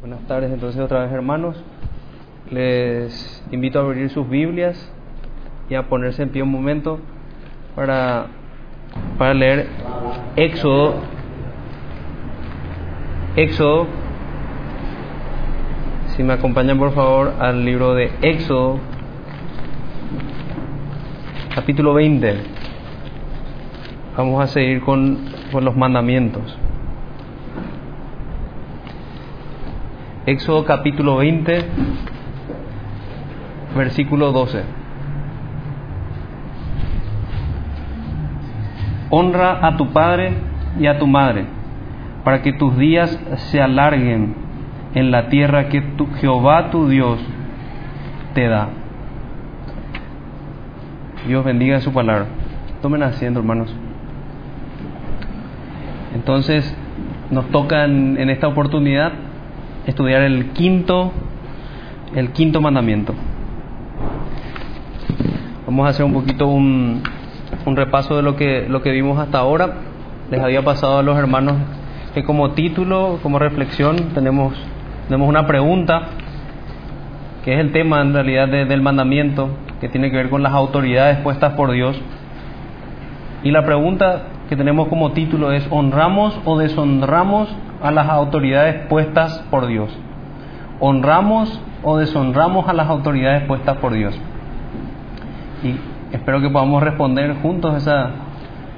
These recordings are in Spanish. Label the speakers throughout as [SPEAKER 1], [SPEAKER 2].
[SPEAKER 1] Buenas tardes entonces otra vez hermanos. Les invito a abrir sus Biblias y a ponerse en pie un momento para, para leer Éxodo. Éxodo. Si me acompañan por favor al libro de Éxodo, capítulo 20. Vamos a seguir con, con los mandamientos. Éxodo capítulo 20, versículo 12. Honra a tu padre y a tu madre, para que tus días se alarguen en la tierra que Jehová tu Dios te da. Dios bendiga su palabra. Tomen asiento, hermanos. Entonces, nos toca en, en esta oportunidad estudiar el quinto, el quinto mandamiento. Vamos a hacer un poquito un, un repaso de lo que, lo que vimos hasta ahora. Les había pasado a los hermanos que como título, como reflexión, tenemos, tenemos una pregunta, que es el tema en realidad de, del mandamiento, que tiene que ver con las autoridades puestas por Dios. Y la pregunta que tenemos como título es, ¿honramos o deshonramos a las autoridades puestas por Dios? ¿Honramos o deshonramos a las autoridades puestas por Dios? Y espero que podamos responder juntos esa,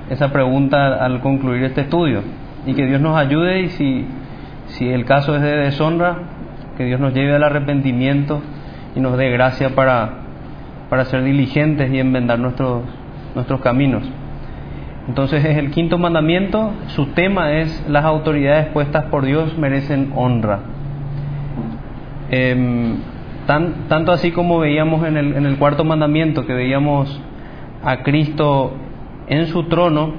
[SPEAKER 1] esa pregunta al concluir este estudio. Y que Dios nos ayude y si, si el caso es de deshonra, que Dios nos lleve al arrepentimiento y nos dé gracia para, para ser diligentes y enmendar nuestros, nuestros caminos. Entonces es el quinto mandamiento, su tema es las autoridades puestas por Dios merecen honra. Eh, tan, tanto así como veíamos en el cuarto mandamiento, que veíamos a Cristo en su trono,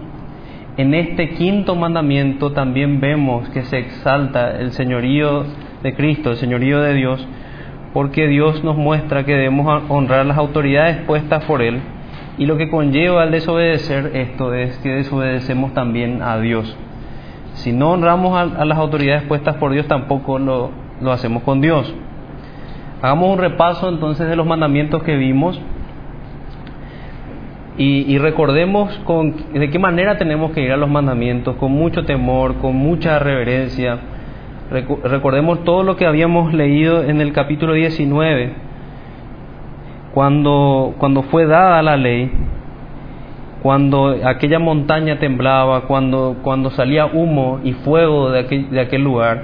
[SPEAKER 1] en este quinto mandamiento también vemos que se exalta el señorío de Cristo, el señorío de Dios, porque Dios nos muestra que debemos honrar las autoridades puestas por Él y lo que conlleva al desobedecer esto es que desobedecemos también a Dios. Si no honramos a, las autoridades puestas por Dios, tampoco lo, lo hacemos con Dios. Hagamos un repaso entonces de los mandamientos que vimos y, y, recordemos con, de qué manera tenemos que ir a los mandamientos, con mucho temor, con mucha reverencia. Recordemos todo lo que habíamos leído en el capítulo 19, cuando, cuando fue dada la ley, cuando aquella montaña temblaba, cuando, cuando salía humo y fuego de aquel, de aquel lugar,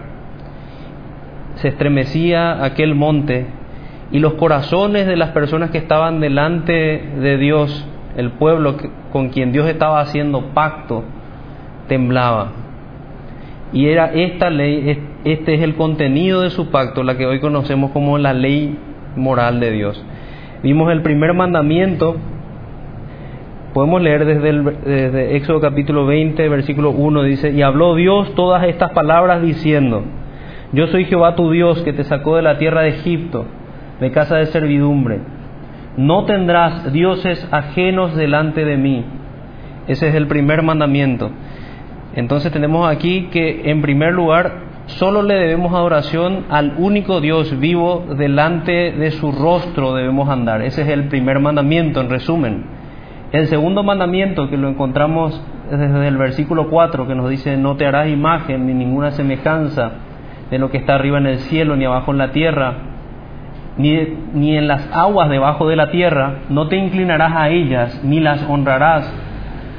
[SPEAKER 1] se estremecía aquel monte y los corazones de las personas que estaban delante de Dios, el pueblo con quien Dios estaba haciendo pacto, temblaba. Y era esta ley, este es el contenido de su pacto, la que hoy conocemos como la ley moral de Dios. Vimos el primer mandamiento, podemos leer desde, el, desde Éxodo capítulo 20, versículo 1, dice, y habló Dios todas estas palabras diciendo, yo soy Jehová tu Dios que te sacó de la tierra de Egipto, de casa de servidumbre. No tendrás dioses ajenos delante de mí. Ese es el primer mandamiento. Entonces tenemos aquí que en primer lugar solo le debemos adoración al único Dios vivo, delante de su rostro debemos andar. Ese es el primer mandamiento, en resumen. El segundo mandamiento, que lo encontramos desde el versículo 4, que nos dice, no te harás imagen ni ninguna semejanza de lo que está arriba en el cielo, ni abajo en la tierra, ni, ni en las aguas debajo de la tierra, no te inclinarás a ellas, ni las honrarás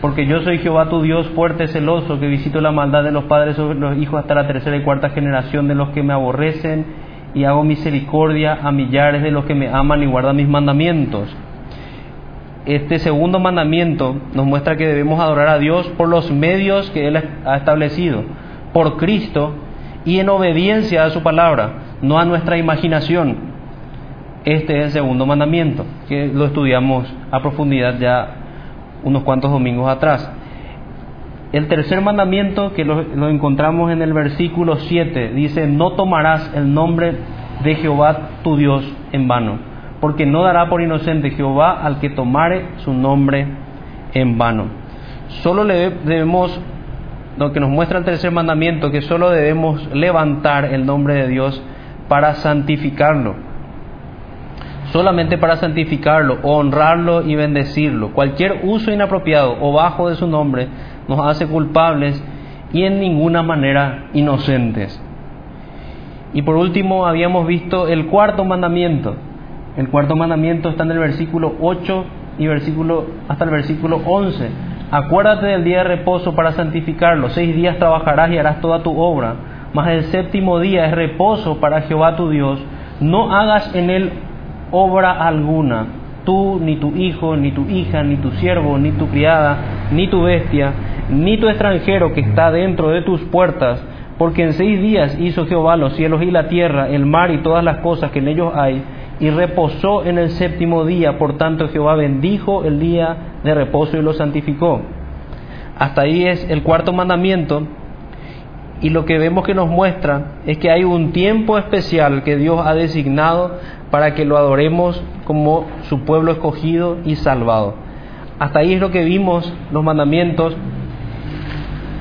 [SPEAKER 1] porque yo soy Jehová tu Dios fuerte, celoso, que visito la maldad de los padres sobre los hijos hasta la tercera y cuarta generación de los que me aborrecen, y hago misericordia a millares de los que me aman y guardan mis mandamientos. Este segundo mandamiento nos muestra que debemos adorar a Dios por los medios que Él ha establecido, por Cristo y en obediencia a su palabra, no a nuestra imaginación. Este es el segundo mandamiento, que lo estudiamos a profundidad ya unos cuantos domingos atrás. El tercer mandamiento que lo, encontramos en el versículo 7 dice, no tomarás el nombre de Jehová tu Dios en vano, porque no dará por inocente Jehová al que tomare su nombre en vano. Solo le debemos lo que nos muestra el tercer mandamiento, que solo debemos levantar el nombre de Dios para santificarlo. Solamente para santificarlo, honrarlo y bendecirlo. Cualquier uso inapropiado o bajo de su nombre nos hace culpables y en ninguna manera inocentes. Y por último habíamos visto el cuarto mandamiento. El cuarto mandamiento está en el versículo 8 y versículo hasta el versículo 11. Acuérdate del día de reposo para santificarlo. Seis días trabajarás y harás toda tu obra. Mas el séptimo día es reposo para Jehová tu Dios. No hagas en él obra alguna. Tú, ni tu hijo, ni tu hija, ni tu siervo, ni tu criada, ni tu bestia, ni tu extranjero que está dentro de tus puertas. Porque en seis días hizo Jehová los cielos y la tierra, el mar y todas las cosas que en ellos hay y reposó en el séptimo día. Por tanto, Jehová bendijo el día de reposo y lo santificó. Hasta ahí es el cuarto mandamiento. Y lo que vemos que nos muestra es que hay un tiempo especial que Dios ha designado para que lo adoremos como su pueblo escogido y salvado. Hasta ahí es lo que vimos los mandamientos.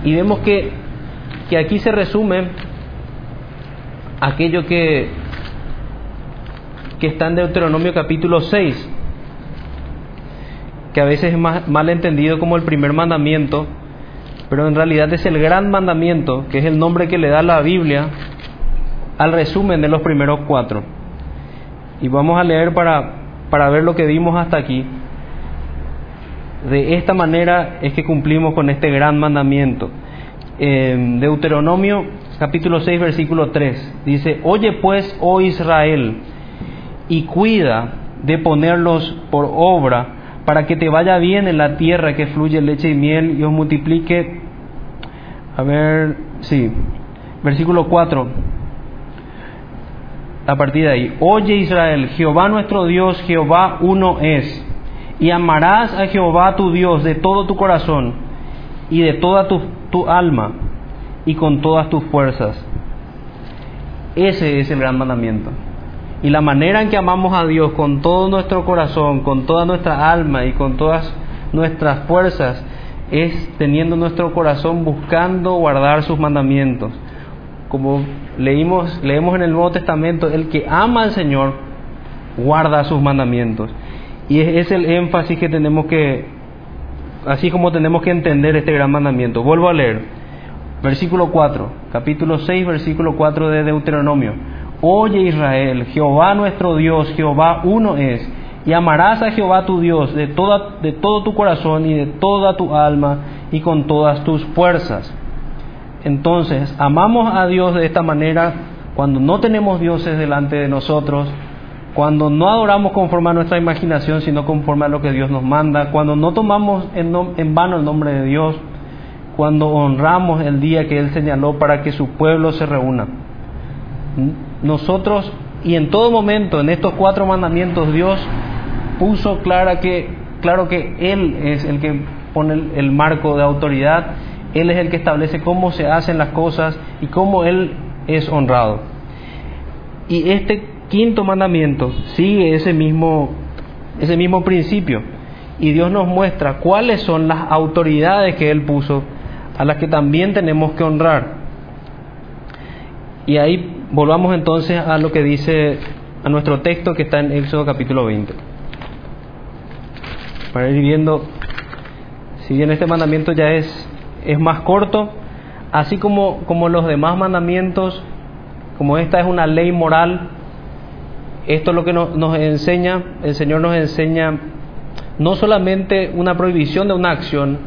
[SPEAKER 1] Y vemos que, que aquí se resume aquello que que está en Deuteronomio capítulo 6, que a veces es mal entendido como el primer mandamiento, pero en realidad es el gran mandamiento, que es el nombre que le da la Biblia al resumen de los primeros cuatro. Y vamos a leer para, para ver lo que vimos hasta aquí. De esta manera es que cumplimos con este gran mandamiento. Deuteronomio capítulo 6 versículo 3 dice, Oye pues, oh Israel, y cuida de ponerlos por obra para que te vaya bien en la tierra que fluye leche y miel y os multiplique. A ver, sí, versículo 4. A partir de ahí, oye Israel, Jehová nuestro Dios, Jehová uno es, y amarás a Jehová tu Dios de todo tu corazón y de toda tu, tu alma y con todas tus fuerzas. Ese es el gran mandamiento. Y la manera en que amamos a Dios con todo nuestro corazón, con toda nuestra alma y con todas nuestras fuerzas es teniendo nuestro corazón buscando guardar sus mandamientos. Como leímos, leemos en el Nuevo Testamento, el que ama al Señor guarda sus mandamientos. Y es, el énfasis que tenemos que, así como tenemos que entender este gran mandamiento. Vuelvo a leer, versículo 4, capítulo 6, versículo 4 de Deuteronomio. Oye Israel, Jehová nuestro Dios, Jehová uno es, y amarás a Jehová tu Dios de, toda, de todo tu corazón y de toda tu alma y con todas tus fuerzas. Entonces, amamos a Dios de esta manera cuando no tenemos dioses delante de nosotros, cuando no adoramos conforme a nuestra imaginación, sino conforme a lo que Dios nos manda, cuando no tomamos en, en vano el nombre de Dios, cuando honramos el día que Él señaló para que su pueblo se reúna nosotros y en todo momento en estos cuatro mandamientos Dios puso que, claro que Él es el que pone el, marco de autoridad, Él es el que establece cómo se hacen las cosas y cómo Él es honrado. Y este quinto mandamiento sigue ese mismo, ese mismo principio y Dios nos muestra cuáles son las autoridades que Él puso a las que también tenemos que honrar. Y ahí volvamos entonces a lo que dice a nuestro texto que está en Éxodo capítulo 20. Para ir viendo, si bien este mandamiento ya es, es más corto, así como, como los demás mandamientos, como esta es una ley moral, esto es lo que nos, nos enseña, el Señor nos enseña no solamente una prohibición de una acción,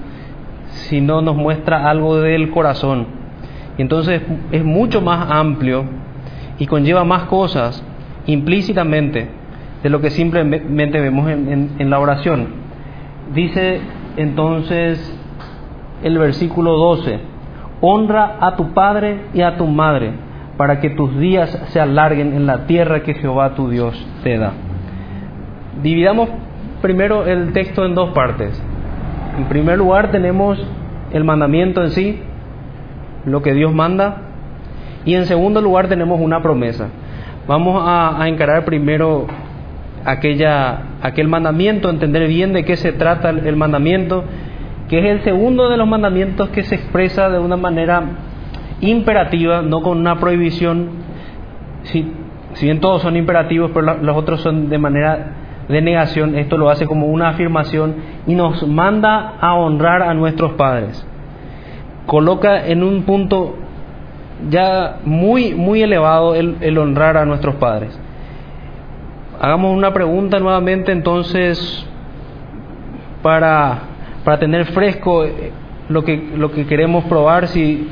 [SPEAKER 1] sino nos muestra algo del corazón. Y entonces es mucho más amplio y conlleva más cosas implícitamente de lo que simplemente vemos en, la oración. Dice entonces el versículo 12, honra a tu padre y a tu madre para que tus días se alarguen en la tierra que Jehová tu Dios te da. Dividamos primero el texto en dos partes. En primer lugar tenemos el mandamiento en sí, lo que Dios manda, y en segundo lugar tenemos una promesa. Vamos a, encarar primero aquella, aquel mandamiento, entender bien de qué se trata el, mandamiento que es el segundo de los mandamientos que se expresa de una manera imperativa, no con una prohibición. Si, si bien todos son imperativos, pero los otros son de manera de negación, esto lo hace como una afirmación y nos manda a honrar a nuestros padres. Coloca en un punto ya muy, muy elevado el, honrar a nuestros padres. Hagamos una pregunta nuevamente entonces para, para tener fresco lo que, lo que queremos probar, si,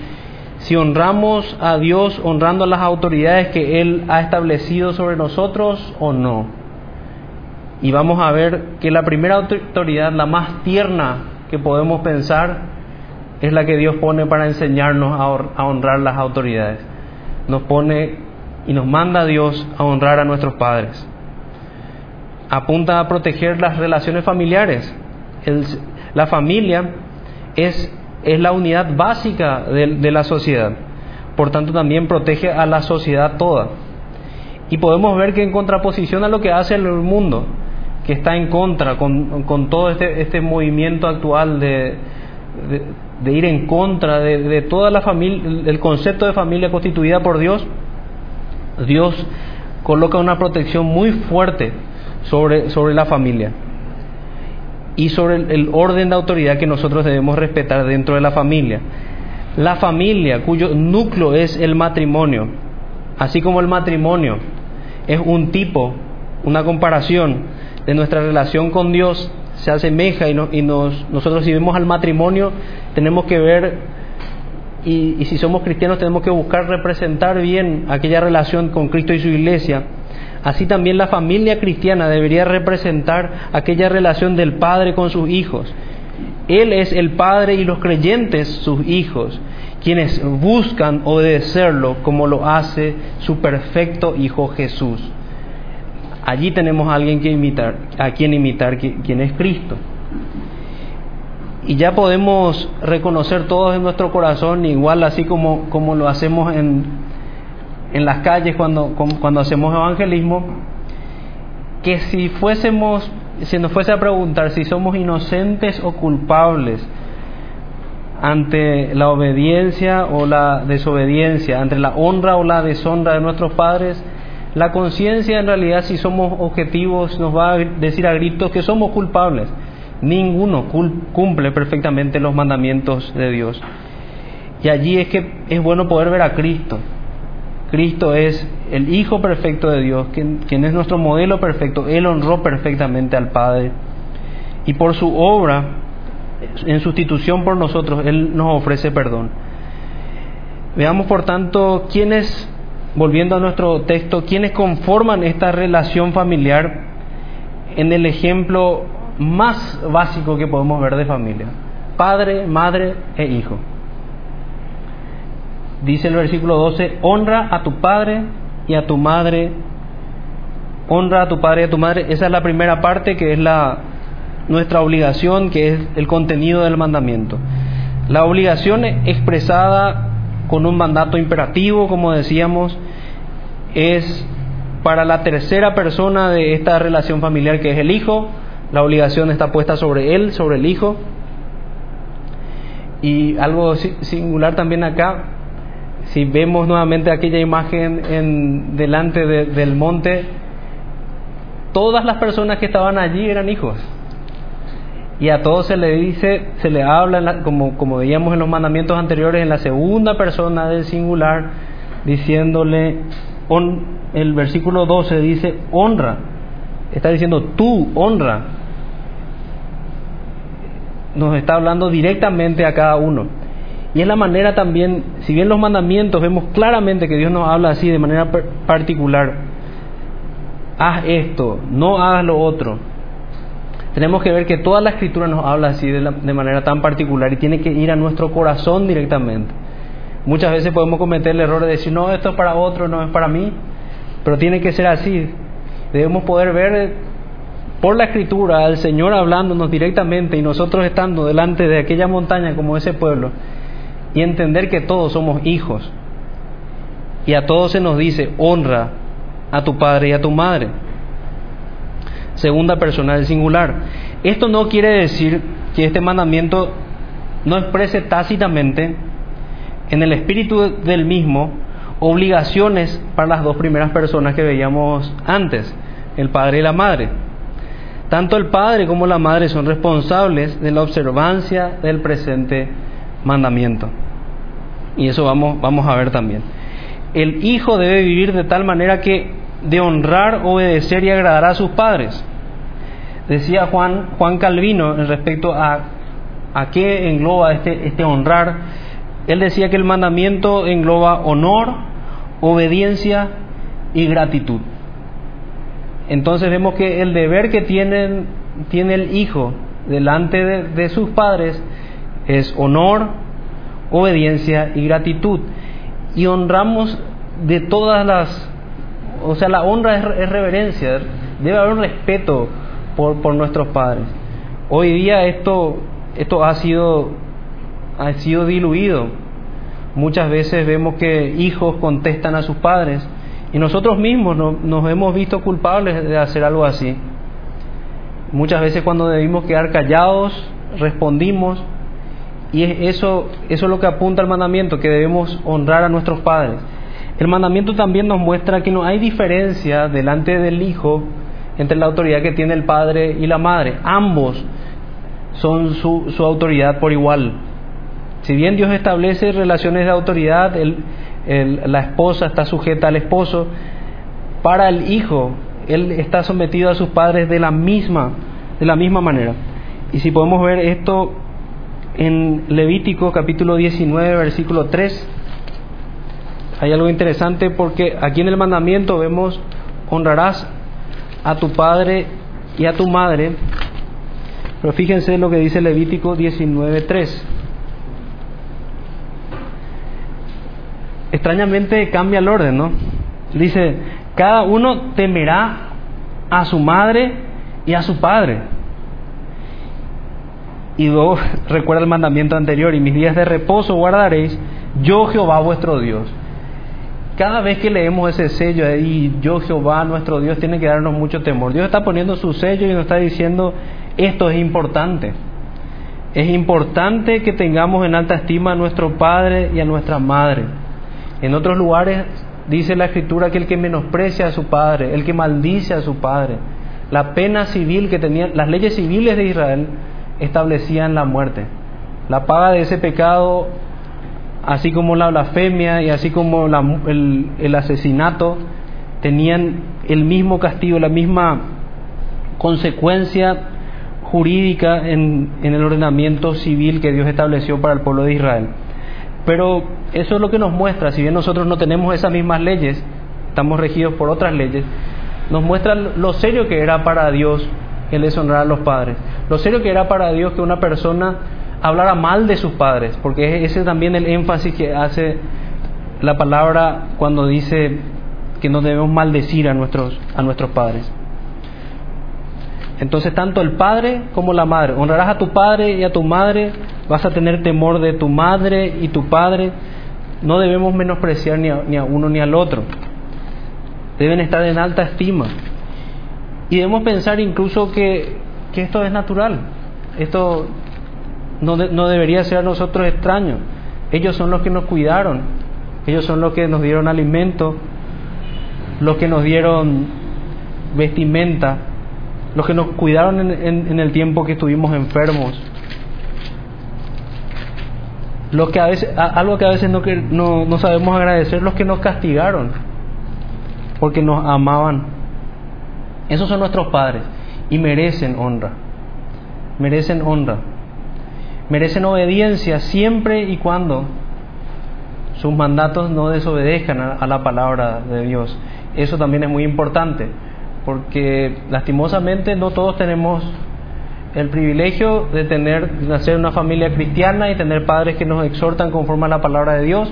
[SPEAKER 1] si honramos a Dios honrando a las autoridades que Él ha establecido sobre nosotros o no. Y vamos a ver que la primera autoridad, la más tierna que podemos pensar, es la que Dios pone para enseñarnos a honrar las autoridades. Nos pone y nos manda a Dios a honrar a nuestros padres. Apunta a proteger las relaciones familiares. la familia es, es, la unidad básica de, de la sociedad. Por tanto, también protege a la sociedad toda. Y podemos ver que en contraposición a lo que hace el mundo, que está en contra con, con todo este, este, movimiento actual de, de, ir en contra de, toda la familia, el concepto de familia constituida por Dios, Dios coloca una protección muy fuerte sobre, sobre la familia y sobre el orden de autoridad que nosotros debemos respetar dentro de la familia. La familia cuyo núcleo es el matrimonio, así como el matrimonio es un tipo, una comparación de nuestra relación con Dios se asemeja y, y nos, nosotros si vemos al matrimonio tenemos que ver y, y, si somos cristianos tenemos que buscar representar bien aquella relación con Cristo y su iglesia. Así también la familia cristiana debería representar aquella relación del padre con sus hijos. Él es el padre y los creyentes sus hijos, quienes buscan obedecerlo como lo hace su perfecto Hijo Jesús. Allí tenemos a alguien que imitar, a quien imitar, quien es Cristo. Y ya podemos reconocer todos en nuestro corazón, igual así como, como lo hacemos en, en las calles cuando, cuando hacemos evangelismo, que si fuésemos, si nos fuese a preguntar si somos inocentes o culpables ante la obediencia o la desobediencia, ante la honra o la deshonra de nuestros padres, la conciencia en realidad si somos objetivos nos va a decir a gritos que somos culpables. Ninguno cumple perfectamente los mandamientos de Dios. Y allí es que es bueno poder ver a Cristo. Cristo es el Hijo perfecto de Dios, quien, es nuestro modelo perfecto. Él honró perfectamente al Padre. Y por su obra, en sustitución por nosotros, Él nos ofrece perdón. Veamos, por tanto, quién es volviendo a nuestro texto, quienes conforman esta relación familiar en el ejemplo más básico que podemos ver de familia. Padre, madre e hijo. Dice el versículo 12, honra a tu padre y a tu madre. Honra a tu padre y a tu madre. Esa es la primera parte que es la nuestra obligación, que es el contenido del mandamiento. La obligación expresada con un mandato imperativo, como decíamos, es para la tercera persona de esta relación familiar que es el hijo, la obligación está puesta sobre él, sobre el hijo. Y algo singular también acá, si vemos nuevamente aquella imagen en, delante del monte, todas las personas que estaban allí eran hijos. Y a todos se le dice, se le habla, como, como veíamos en los mandamientos anteriores, en la segunda persona del singular, diciéndole, el versículo 12 dice, honra. Está diciendo, tú, honra. Nos está hablando directamente a cada uno. Y es la manera también, si bien los mandamientos vemos claramente que Dios nos habla así de manera particular, haz esto, no hagas lo otro tenemos que ver que toda la escritura nos habla así de, de manera tan particular y tiene que ir a nuestro corazón directamente. Muchas veces podemos cometer el error de decir, no, esto es para otro, no es para mí, pero tiene que ser así. Debemos poder ver por la escritura al Señor hablándonos directamente y nosotros estando delante de aquella montaña como ese pueblo y entender que todos somos hijos. Y a todos se nos dice, honra a tu padre y a tu madre segunda persona del singular. Esto no quiere decir que este mandamiento no exprese tácitamente en el espíritu del mismo obligaciones para las dos primeras personas que veíamos antes, el padre y la madre. Tanto el padre como la madre son responsables de la observancia del presente mandamiento. Y eso vamos, vamos a ver también. El hijo debe vivir de tal manera que de honrar, obedecer y agradar a sus padres. Decía Juan, Juan Calvino en respecto a, a qué engloba este, este honrar. Él decía que el mandamiento engloba honor, obediencia y gratitud. Entonces vemos que el deber que tiene el hijo delante de, sus padres es honor, obediencia y gratitud. Y honramos de todas las... O sea, la honra es, reverencia, debe haber respeto por, por, nuestros padres. Hoy día esto, esto ha, sido, ha sido diluido. Muchas veces vemos que hijos contestan a sus padres y nosotros mismos nos hemos visto culpables de hacer algo así. Muchas veces cuando debimos quedar callados, respondimos, y eso, eso es lo que apunta el mandamiento, que debemos honrar a nuestros padres. El mandamiento también nos muestra que no hay diferencia delante del hijo entre la autoridad que tiene el padre y la madre. Ambos son su, su autoridad por igual. Si bien Dios establece relaciones de autoridad, la esposa está sujeta al esposo. Para el hijo, él está sometido a sus padres de la misma, de la misma manera. Y si podemos ver esto en Levítico capítulo 19, versículo 3, hay algo interesante porque aquí en el mandamiento vemos honrarás a tu padre y a tu madre. Pero fíjense lo que dice Levítico 19, 3. Extrañamente cambia el orden, ¿no? Dice, cada uno temerá a su madre y a su padre. Y luego recuerda el mandamiento anterior, y mis días de reposo guardaréis, yo Jehová vuestro Dios. Cada vez que leemos ese sello ahí, yo Jehová nuestro Dios, tiene que darnos mucho temor. Dios está poniendo su sello y nos está diciendo, esto es importante. Es importante que tengamos en alta estima a nuestro Padre y a nuestra Madre. En otros lugares dice la escritura que el que menosprecia a su padre, el que maldice a su padre, la pena civil que tenían, las leyes civiles de Israel establecían la muerte. La paga de ese pecado, así como la blasfemia y así como el, asesinato, tenían el mismo castigo, la misma consecuencia jurídica en el ordenamiento civil que Dios estableció para el pueblo de Israel. Pero eso es lo que nos muestra, si bien nosotros no tenemos esas mismas leyes, estamos regidos por otras leyes, nos muestra lo serio que era para Dios el deshonrar a los padres, lo serio que era para Dios que una persona hablara mal de sus padres, porque ese es también el énfasis que hace la palabra cuando dice que no debemos maldecir a nuestros, a nuestros padres. Entonces tanto el padre como la madre, honrarás a tu padre y a tu madre, vas a tener temor de tu madre y tu padre, no debemos menospreciar ni a, ni a uno ni al otro, deben estar en alta estima. Y debemos pensar incluso que, que esto es natural, esto no, no debería ser a nosotros extraño, ellos son los que nos cuidaron, ellos son los que nos dieron alimento, los que nos dieron vestimenta, los que nos cuidaron en, el tiempo que estuvimos enfermos, los que a veces, algo que a veces no, no, no sabemos agradecer, los que nos castigaron, porque nos amaban. Esos son nuestros padres y merecen honra, merecen honra, merecen obediencia siempre y cuando sus mandatos no desobedezcan a la palabra de Dios. Eso también es muy importante porque lastimosamente no todos tenemos el privilegio de tener, nacer en una familia cristiana y tener padres que nos exhortan conforme a la palabra de Dios.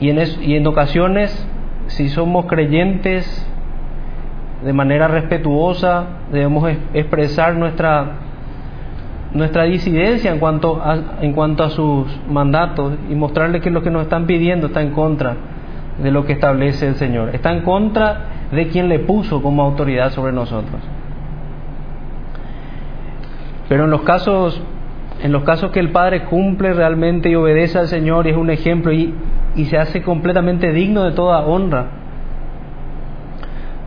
[SPEAKER 1] Y en, y en ocasiones, si somos creyentes de manera respetuosa, debemos expresar nuestra, nuestra disidencia en cuanto, a, en cuanto a sus mandatos y mostrarles que lo que nos están pidiendo está en contra de lo que establece el Señor. Está en contra de quien le puso como autoridad sobre nosotros. Pero en los casos En los casos que el padre cumple realmente y obedece al Señor y es un ejemplo y, y se hace completamente digno de toda honra,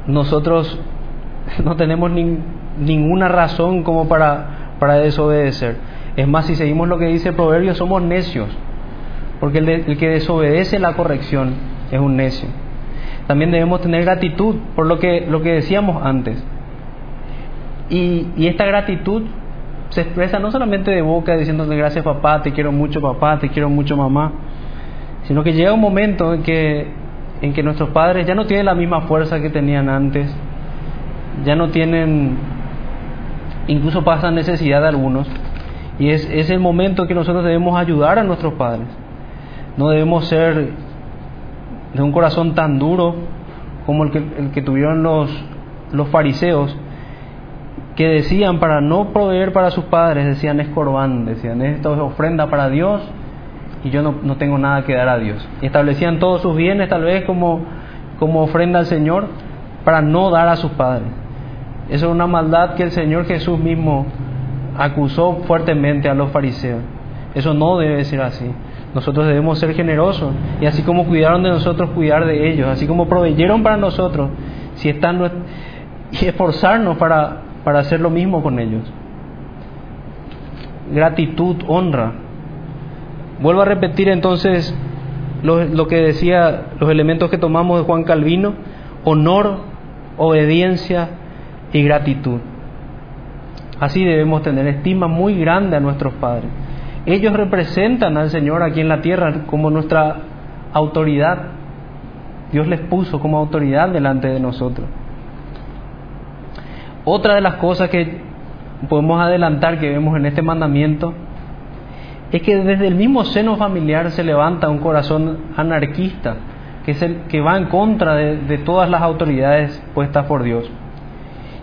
[SPEAKER 1] nosotros no tenemos ninguna razón como para, para desobedecer. Es más, si seguimos lo que dice el proverbio, somos necios, porque el, el que desobedece la corrección es un necio. También debemos tener gratitud por lo que, lo que decíamos antes. Y, esta gratitud se expresa no solamente de boca diciéndole gracias papá, te quiero mucho papá, te quiero mucho mamá, sino que llega un momento en que, en que nuestros padres ya no tienen la misma fuerza que tenían antes, ya no tienen, incluso pasan necesidad de algunos, y es, es el momento que nosotros debemos ayudar a nuestros padres. No debemos ser de un corazón tan duro como el que, el que tuvieron los, los fariseos, que decían para no proveer para sus padres, decían es corbán, decían esto es ofrenda para Dios y yo no, no, tengo nada que dar a Dios. Y establecían todos sus bienes tal vez como, como ofrenda al Señor para no dar a sus padres. Eso es una maldad que el Señor Jesús mismo acusó fuertemente a los fariseos. Eso no debe ser así. Nosotros debemos ser generosos y así como cuidaron de nosotros, cuidar de ellos, así como proveyeron para nosotros, si están y esforzarnos para para hacer lo mismo con ellos. Gratitud, honra. Vuelvo a repetir entonces lo, lo, que decía, los elementos que tomamos de Juan Calvino, honor, obediencia y gratitud. Así debemos tener estima muy grande a nuestros padres. Ellos representan al Señor aquí en la tierra como nuestra autoridad. Dios les puso como autoridad delante de nosotros. Otra de las cosas que podemos adelantar que vemos en este mandamiento es que desde el mismo seno familiar se levanta un corazón anarquista que, es el, que va en contra de, todas las autoridades puestas por Dios.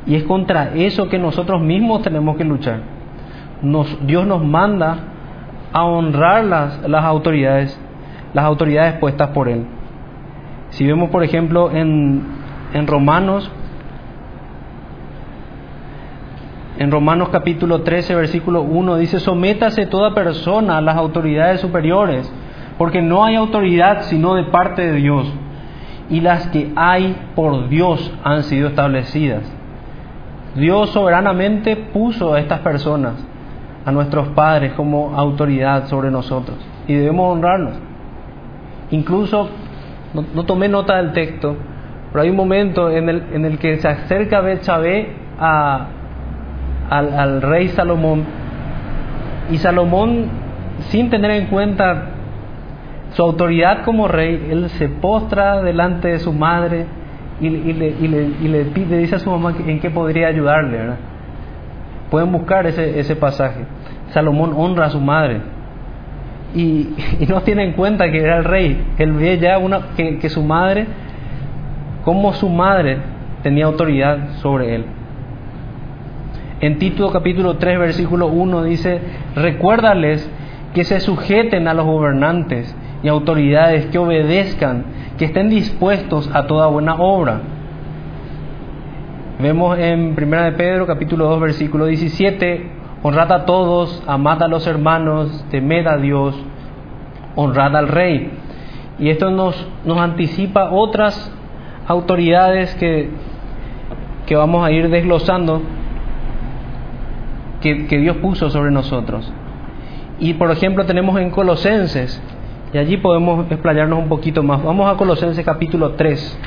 [SPEAKER 1] Y es contra eso que nosotros mismos tenemos que luchar. Dios nos manda a honrar las, las autoridades, las autoridades puestas por Él. Si vemos, por ejemplo, en, en Romanos En Romanos capítulo 13, versículo 1 dice, sométase toda persona a las autoridades superiores, porque no hay autoridad sino de parte de Dios, y las que hay por Dios han sido establecidas. Dios soberanamente puso a estas personas, a nuestros padres, como autoridad sobre nosotros, y debemos honrarlos. Incluso, no, tomé nota del texto, pero hay un momento en el, en el que se acerca Betsabé a al, al rey Salomón y Salomón, sin tener en cuenta su autoridad como rey, él se postra delante de su madre y, le, y, le, y le, pide, dice a su mamá en qué podría ayudarle. ¿verdad? Pueden buscar ese, ese pasaje. Salomón honra a su madre y, no tiene en cuenta que era el rey. Él ve ya una, que, que su madre, como su madre tenía autoridad sobre él. En Tito capítulo 3, versículo 1 dice, recuérdales que se sujeten a los gobernantes y autoridades, que obedezcan, que estén dispuestos a toda buena obra. Vemos en 1 de Pedro capítulo 2, versículo 17, honrad a todos, amad a los hermanos, temed a Dios, honrad al rey. Y esto nos, nos anticipa otras autoridades que, que vamos a ir desglosando que, Dios puso sobre nosotros. Y por ejemplo tenemos en Colosenses, y allí podemos explayarnos un poquito más. Vamos a Colosenses capítulo 3.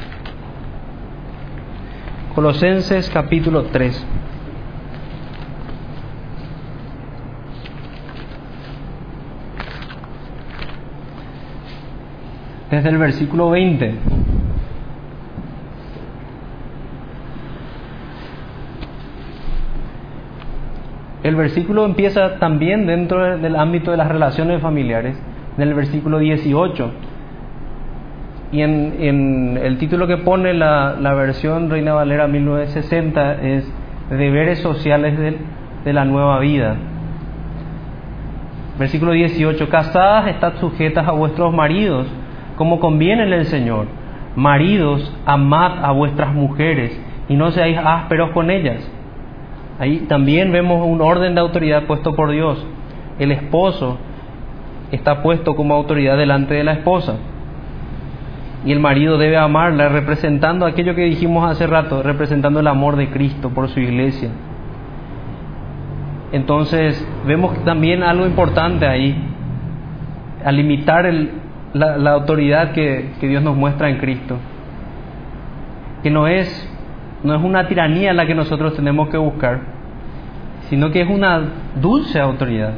[SPEAKER 1] Colosenses capítulo 3. Desde el versículo 20. El versículo empieza también dentro del ámbito de las relaciones familiares, en el versículo 18. Y en, el título que pone la, la, versión Reina Valera 1960 es Deberes sociales de, de la nueva vida. Versículo 18. Casadas, estad sujetas a vuestros maridos, como conviene en el Señor. Maridos, amad a vuestras mujeres y no seáis ásperos con ellas Ahí también vemos un orden de autoridad puesto por Dios. el esposo está puesto como autoridad delante de la esposa. Y el marido debe amarla representando aquello que dijimos hace rato, representando el amor de Cristo por su iglesia. Entonces vemos también algo importante ahí, a limitar el, la, autoridad que, que, Dios nos muestra en Cristo, que no es, no es una tiranía la que nosotros tenemos que buscar, sino que es una dulce autoridad.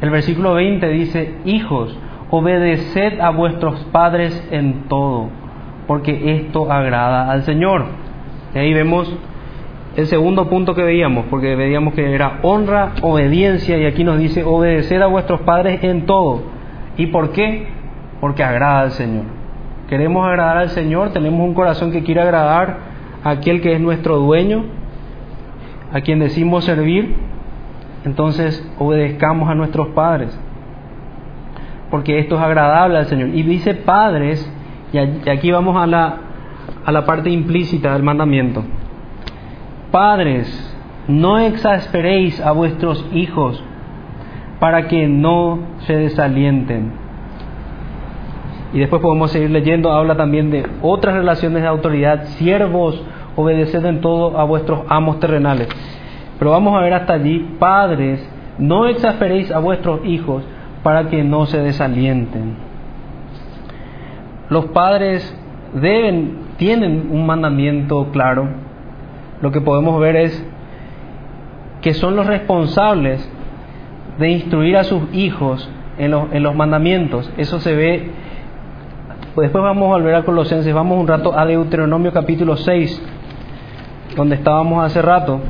[SPEAKER 1] El versículo 20 dice, hijos, obedeced a vuestros padres en todo, porque esto agrada al Señor. Y ahí vemos el segundo punto que veíamos, porque veíamos que era honra, obediencia, y aquí nos dice obedecer a vuestros padres en todo. ¿Y por qué? Porque agrada al Señor. Queremos agradar al Señor, tenemos un corazón que quiere agradar a aquel que es nuestro dueño, a quien decimos servir, entonces obedezcamos a nuestros padres, porque esto es agradable al Señor. Y dice padres, y aquí vamos a la, a la parte implícita del mandamiento. Padres, no exasperéis a vuestros hijos para que no se desalienten. Y después podemos seguir leyendo, habla también de otras relaciones de autoridad, siervos, obedeced en todo a vuestros amos terrenales. Pero vamos a ver hasta allí, padres, no exasperéis a vuestros hijos para que no se desalienten. Los padres deben, tienen un mandamiento claro, lo que podemos ver es que son los responsables de instruir a sus hijos en los, en los mandamientos. Eso se ve, después vamos a volver a Colosenses, vamos un rato a Deuteronomio capítulo 6, donde estábamos hace rato,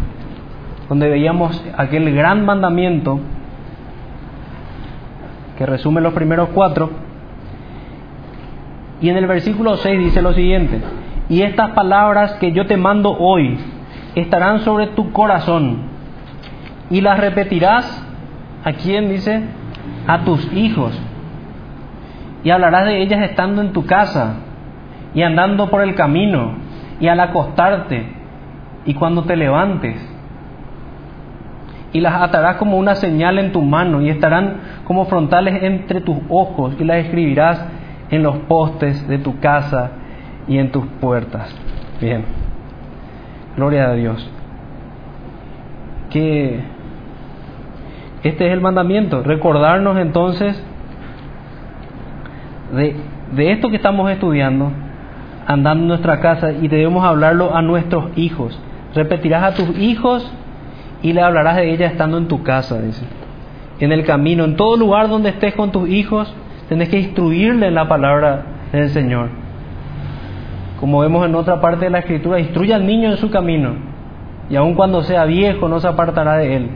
[SPEAKER 1] donde veíamos aquel gran mandamiento que resume los primeros cuatro. Y en el versículo 6 dice lo siguiente, y estas palabras que yo te mando hoy estarán sobre tu corazón y las repetirás a quién dice a tus hijos. Y hablarás de ellas estando en tu casa y andando por el camino y al acostarte y cuando te levantes y las atarás como una señal en tu mano y estarán como frontales entre tus ojos y las escribirás en los postes de tu casa y en tus puertas. Bien. Gloria a Dios. Que este es el mandamiento, recordarnos entonces de, de esto que estamos estudiando, andando en nuestra casa y debemos hablarlo a nuestros hijos. Repetirás a tus hijos y le hablarás de ella estando en tu casa, dice. En el camino, en todo lugar donde estés con tus hijos, tenés que instruirle en la palabra del Señor como vemos en otra parte de la escritura, instruye al niño en su camino, y aun cuando sea viejo no se apartará de él.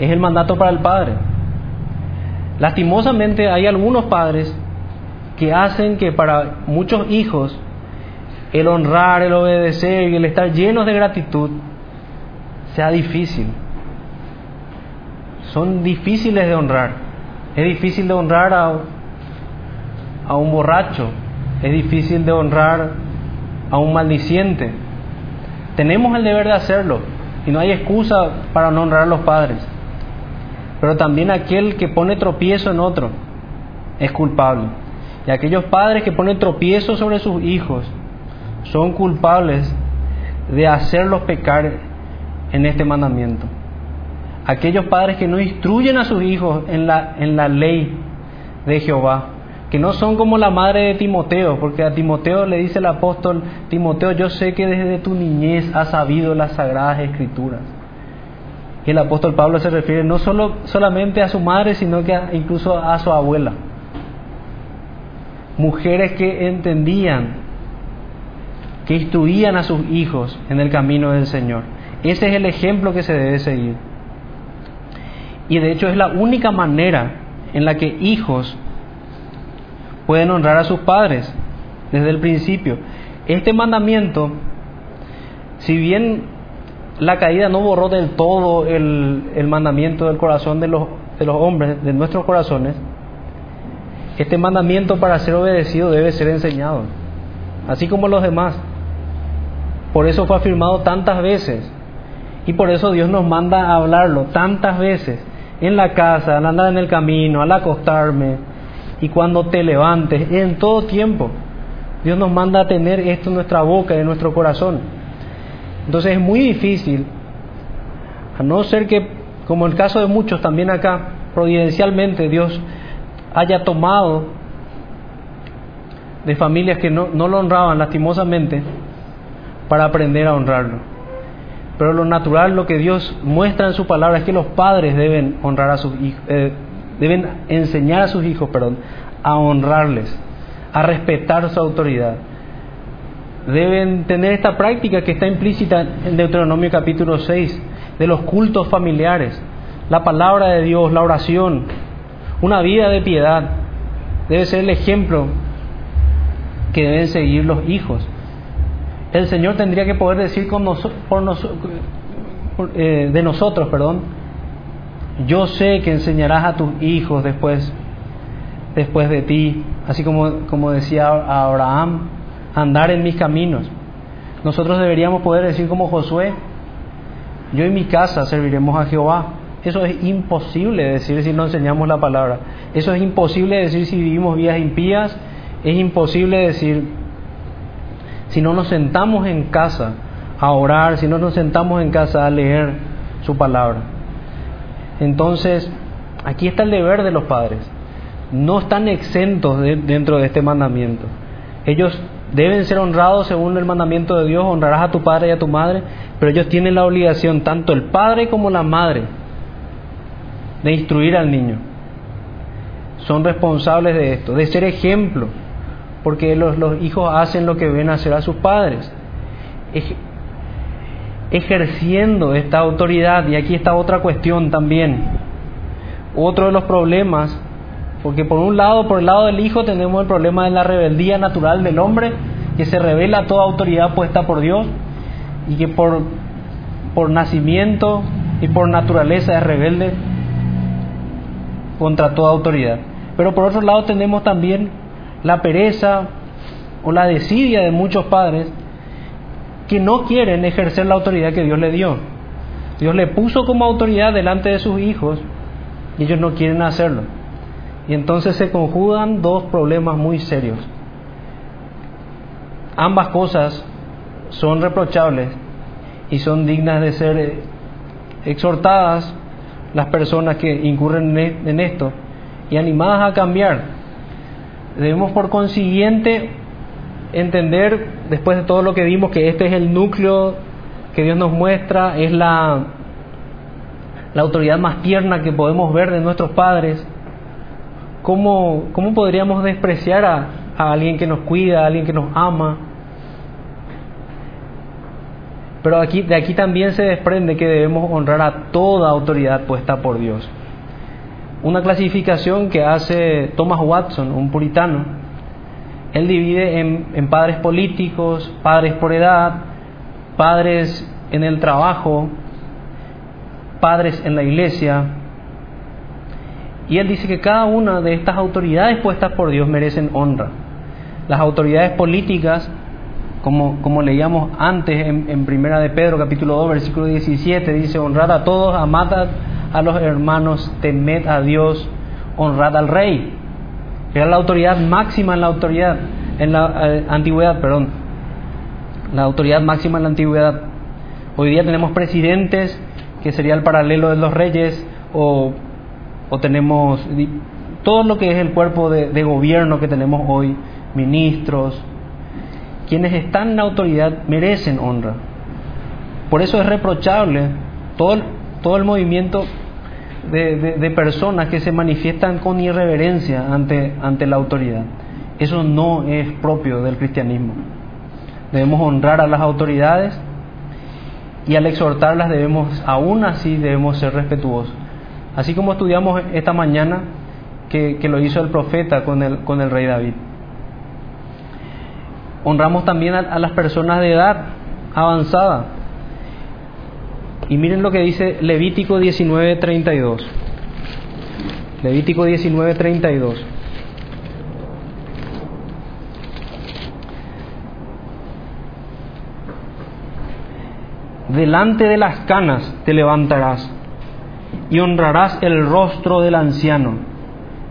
[SPEAKER 1] Es el mandato para el padre. Lastimosamente hay algunos padres que hacen que para muchos hijos el honrar, el obedecer y el estar llenos de gratitud sea difícil. Son difíciles de honrar. Es difícil de honrar a, a un borracho. Es difícil de honrar a un maldiciente. Tenemos el deber de hacerlo y no hay excusa para no honrar a los padres. Pero también aquel que pone tropiezo en otro es culpable. Y aquellos padres que ponen tropiezo sobre sus hijos son culpables de hacerlos pecar en este mandamiento. Aquellos padres que no instruyen a sus hijos en la, en la ley de Jehová que no son como la madre de Timoteo, porque a Timoteo le dice el apóstol, Timoteo, yo sé que desde tu niñez has sabido las sagradas escrituras. Y el apóstol Pablo se refiere no solo, solamente a su madre, sino que incluso a su abuela. Mujeres que entendían, que instruían a sus hijos en el camino del Señor. Ese es el ejemplo que se debe seguir. Y de hecho es la única manera en la que hijos pueden honrar a sus padres desde el principio. Este mandamiento, si bien la caída no borró del todo el, el mandamiento del corazón de los, de los hombres, de nuestros corazones, este mandamiento para ser obedecido debe ser enseñado, así como los demás. Por eso fue afirmado tantas veces y por eso Dios nos manda a hablarlo tantas veces en la casa, al andar en el camino, al acostarme y cuando te levantes, en todo tiempo. Dios nos manda a tener esto en nuestra boca y en nuestro corazón. Entonces es muy difícil, a no ser que, como el caso de muchos también acá, providencialmente Dios haya tomado de familias que no, no lo honraban lastimosamente para aprender a honrarlo. Pero lo natural, lo que Dios muestra en su palabra es que los padres deben honrar a sus hijos, eh, deben enseñar a sus hijos, perdón, a honrarles, a respetar su autoridad. Deben tener esta práctica que está implícita en Deuteronomio capítulo 6, de los cultos familiares, la palabra de Dios, la oración, una vida de piedad. Debe ser el ejemplo que deben seguir los hijos. El Señor tendría que poder decir con por eh, de nosotros, perdón, yo sé que enseñarás a tus hijos después, después de ti, así como, como decía Abraham, andar en mis caminos. Nosotros deberíamos poder decir como Josué, yo en mi casa serviremos a Jehová. Eso es imposible decir si no enseñamos la palabra. Eso es imposible decir si vivimos vidas impías. Es imposible decir si no nos sentamos en casa a orar, si no nos sentamos en casa a leer su palabra. Entonces, aquí está el deber de los padres. No están exentos dentro de este mandamiento. Ellos deben ser honrados según el mandamiento de Dios, honrarás a tu padre y a tu madre, pero ellos tienen la obligación, tanto el padre como la madre, de instruir al niño. Son responsables de esto, de ser ejemplo, porque los, hijos hacen lo que ven hacer a sus padres, ejerciendo esta autoridad. Y aquí está otra cuestión también, otro de los problemas porque por un lado, por el lado del hijo, tenemos el problema de la rebeldía natural del hombre, que se revela toda autoridad puesta por Dios y que por, por nacimiento y por naturaleza es rebelde contra toda autoridad. Pero por otro lado tenemos también la pereza o la desidia de muchos padres que no quieren ejercer la autoridad que Dios le dio. Dios le puso como autoridad delante de sus hijos y ellos no quieren hacerlo. Y entonces se conjugan dos problemas muy serios. Ambas cosas son reprochables y son dignas de ser exhortadas las personas que incurren e-, en esto y animadas a cambiar. Debemos por consiguiente entender, después de todo lo que vimos, que este es el núcleo que Dios nos muestra, es la, la autoridad más tierna que podemos ver de nuestros padres ¿cómo, cómo podríamos despreciar a, a alguien que nos cuida, a alguien que nos ama? Pero aquí, de aquí también se desprende que debemos honrar a toda autoridad puesta por Dios. Una clasificación que hace Thomas Watson, un puritano, él divide en, padres políticos, padres por edad, padres en el trabajo, padres en la iglesia, y él dice que cada una de estas autoridades puestas por Dios merecen honra. Las autoridades políticas, como, como leíamos antes en, en, Primera de Pedro, capítulo 2, versículo 17, dice, honrad a todos, amad a, los hermanos, temed a Dios, honrad al rey. Era la autoridad máxima en la autoridad, en la eh, antigüedad, perdón. La autoridad máxima en la antigüedad. Hoy día tenemos presidentes, que sería el paralelo de los reyes, o o tenemos todo lo que es el cuerpo de, gobierno que tenemos hoy, ministros, quienes están en la autoridad merecen honra. Por eso es reprochable todo, todo el movimiento de, de, personas que se manifiestan con irreverencia ante, ante la autoridad. Eso no es propio del cristianismo. Debemos honrar a las autoridades y al exhortarlas debemos, aún así, debemos ser respetuosos. Así como estudiamos esta mañana que, lo hizo el profeta con el, con el rey David. Honramos también a, las personas de edad avanzada. Y miren lo que dice Levítico 19:32. Levítico 19:32. Delante de las canas te levantarás y honrarás el rostro del anciano,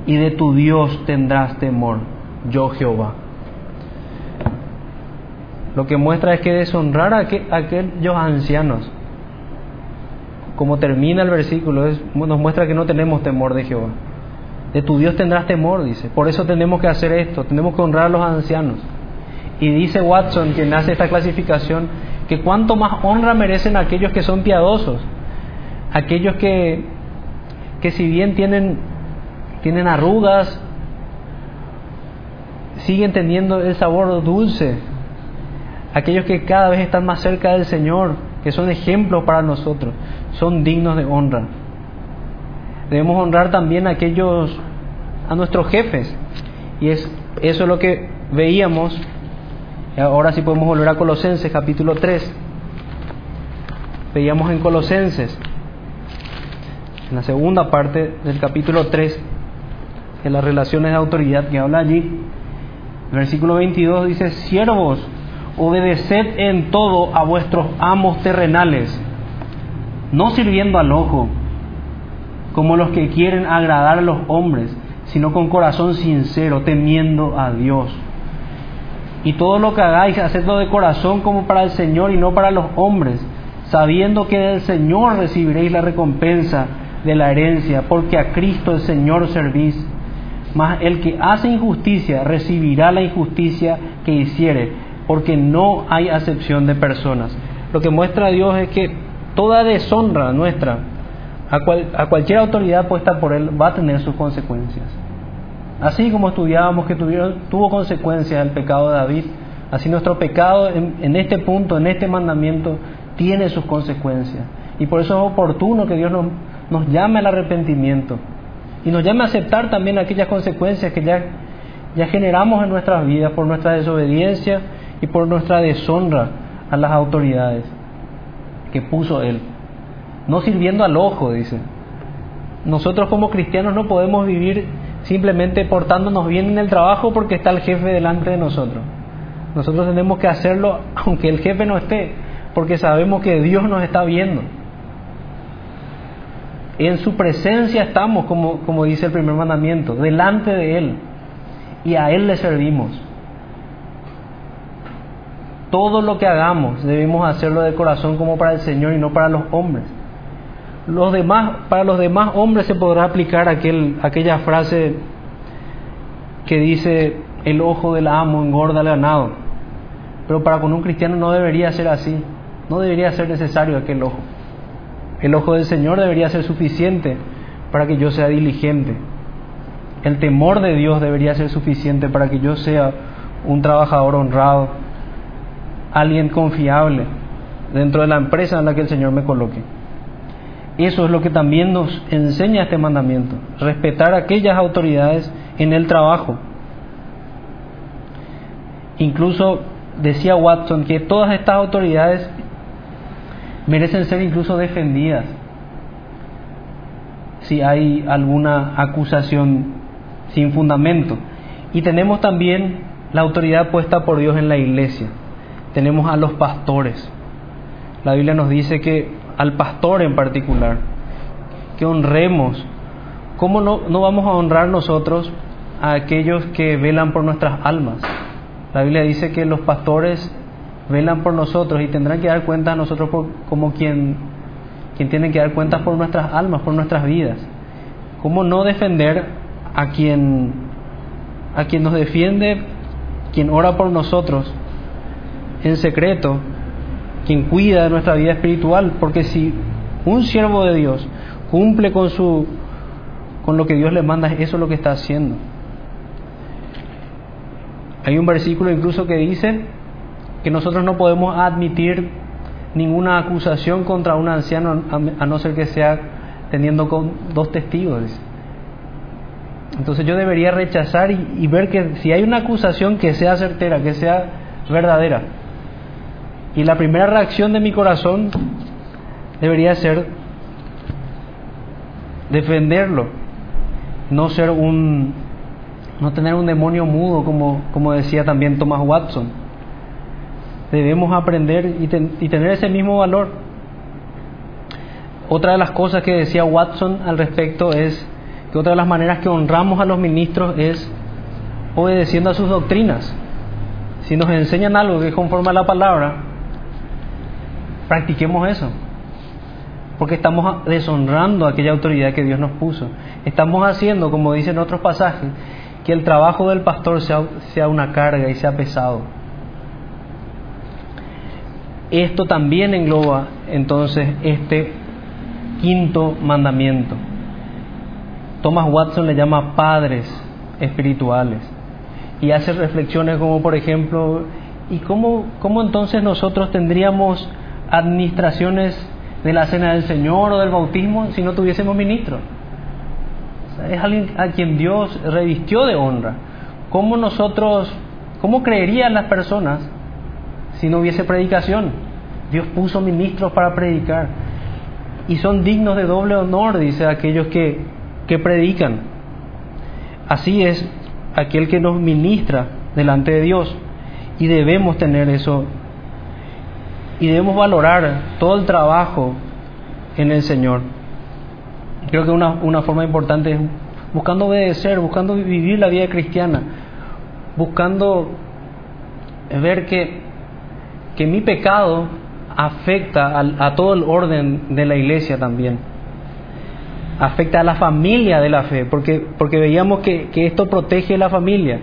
[SPEAKER 1] y de tu Dios tendrás temor, yo Jehová. Lo que muestra es que deshonrar a, aquellos ancianos, como termina el versículo, nos muestra que no tenemos temor de Jehová. De tu Dios tendrás temor, dice. Por eso tenemos que hacer esto, tenemos que honrar a los ancianos. Y dice Watson, quien hace esta clasificación, que cuanto más honra merecen aquellos que son piadosos, aquellos que, que si bien tienen, tienen arrugas, siguen teniendo el sabor dulce, aquellos que cada vez están más cerca del Señor, que son ejemplos para nosotros, son dignos de honra. Debemos honrar también a aquellos, a nuestros jefes. Y es eso es lo que veíamos. Ahora sí podemos volver a Colosenses capítulo 3. Veíamos en Colosenses, en la segunda parte del capítulo 3, en las relaciones de autoridad que habla allí. El versículo 22 dice, siervos, obedeced en todo a vuestros amos terrenales, no sirviendo al ojo como los que quieren agradar a los hombres, sino con corazón sincero, temiendo a Dios. Y todo lo que hagáis, hacedlo de corazón como para el Señor y no para los hombres, sabiendo que del Señor recibiréis la recompensa de la herencia, porque a Cristo el Señor servís. Mas el que hace injusticia recibirá la injusticia que hiciere, porque no hay acepción de personas. Lo que muestra Dios es que toda deshonra nuestra a, cualquier autoridad puesta por él va a tener sus consecuencias. Así como estudiábamos que tuvo consecuencias el pecado de David, así nuestro pecado en, este punto, en este mandamiento, tiene sus consecuencias. Y por eso es oportuno que Dios nos, nos llame al arrepentimiento y nos llame a aceptar también aquellas consecuencias que ya, ya generamos en nuestras vidas por nuestra desobediencia y por nuestra deshonra a las autoridades que puso Él no sirviendo al ojo, dice. Nosotros como cristianos no podemos vivir simplemente portándonos bien en el trabajo porque está el jefe delante de nosotros. Nosotros tenemos que hacerlo aunque el jefe no esté, porque sabemos que Dios nos está viendo. En su presencia estamos, como, como dice el primer mandamiento, delante de Él. Y a Él le servimos. Todo lo que hagamos debemos hacerlo de corazón como para el Señor y no para los hombres. Los demás, para los demás hombres se podrá aplicar aquel, aquella frase que dice el ojo del amo engorda al ganado. Pero para con un cristiano no debería ser así. No debería ser necesario aquel ojo. El ojo del Señor debería ser suficiente para que yo sea diligente. El temor de Dios debería ser suficiente para que yo sea un trabajador honrado, alguien confiable dentro de la empresa en la que el Señor me coloque. Eso es lo que también nos enseña este mandamiento, respetar aquellas autoridades en el trabajo. Incluso decía Watson que todas estas autoridades merecen ser incluso defendidas si hay alguna acusación sin fundamento. Y tenemos también la autoridad puesta por Dios en la iglesia. Tenemos a los pastores. La Biblia nos dice que al pastor en particular, que honremos. ¿Cómo no, no vamos a honrar nosotros a aquellos que velan por nuestras almas? La Biblia dice que los pastores velan por nosotros y tendrán que dar cuenta a nosotros por, como quien, quien tiene que dar cuentas por nuestras almas, por nuestras vidas. ¿Cómo no defender a quien, a quien nos defiende, quien ora por nosotros en secreto quien cuida de nuestra vida espiritual, porque si un siervo de Dios cumple con su con lo que Dios le manda, eso es lo que está haciendo. Hay un versículo incluso que dice que nosotros no podemos admitir ninguna acusación contra un anciano a no ser que sea teniendo con dos testigos. Entonces yo debería rechazar y, y ver que si hay una acusación que sea certera, que sea verdadera, y la primera reacción de mi corazón debería ser defenderlo, no ser un no tener un demonio mudo como, como decía también Thomas Watson. Debemos aprender y, y tener ese mismo valor. otra de las cosas que decía Watson al respecto es que otra de las maneras que honramos a los ministros es obedeciendo a sus doctrinas. Si nos enseñan algo que es conforme a la palabra, practiquemos eso. Porque estamos deshonrando aquella autoridad que Dios nos puso. Estamos haciendo, como dicen otros pasajes, que el trabajo del pastor sea, sea una carga y sea pesado. Esto también engloba entonces este quinto mandamiento. Thomas Watson le llama padres espirituales y hace reflexiones como por ejemplo, ¿y cómo, cómo entonces nosotros tendríamos administraciones de la cena del Señor o del bautismo si no tuviésemos ministro? es alguien a quien Dios revistió de honra. ¿Cómo nosotros, cómo creerían las personas si no hubiese predicación? Dios puso ministros para predicar y son dignos de doble honor, dice aquellos que, que predican. Así es aquel que nos ministra delante de Dios y debemos tener eso y debemos valorar todo el trabajo en el Señor. Creo que una, una forma importante es buscando obedecer, buscando vivir la vida cristiana, buscando ver que, que mi pecado afecta a, todo el orden de la iglesia también. Afecta a la familia de la fe, porque, porque veíamos que, que esto protege la familia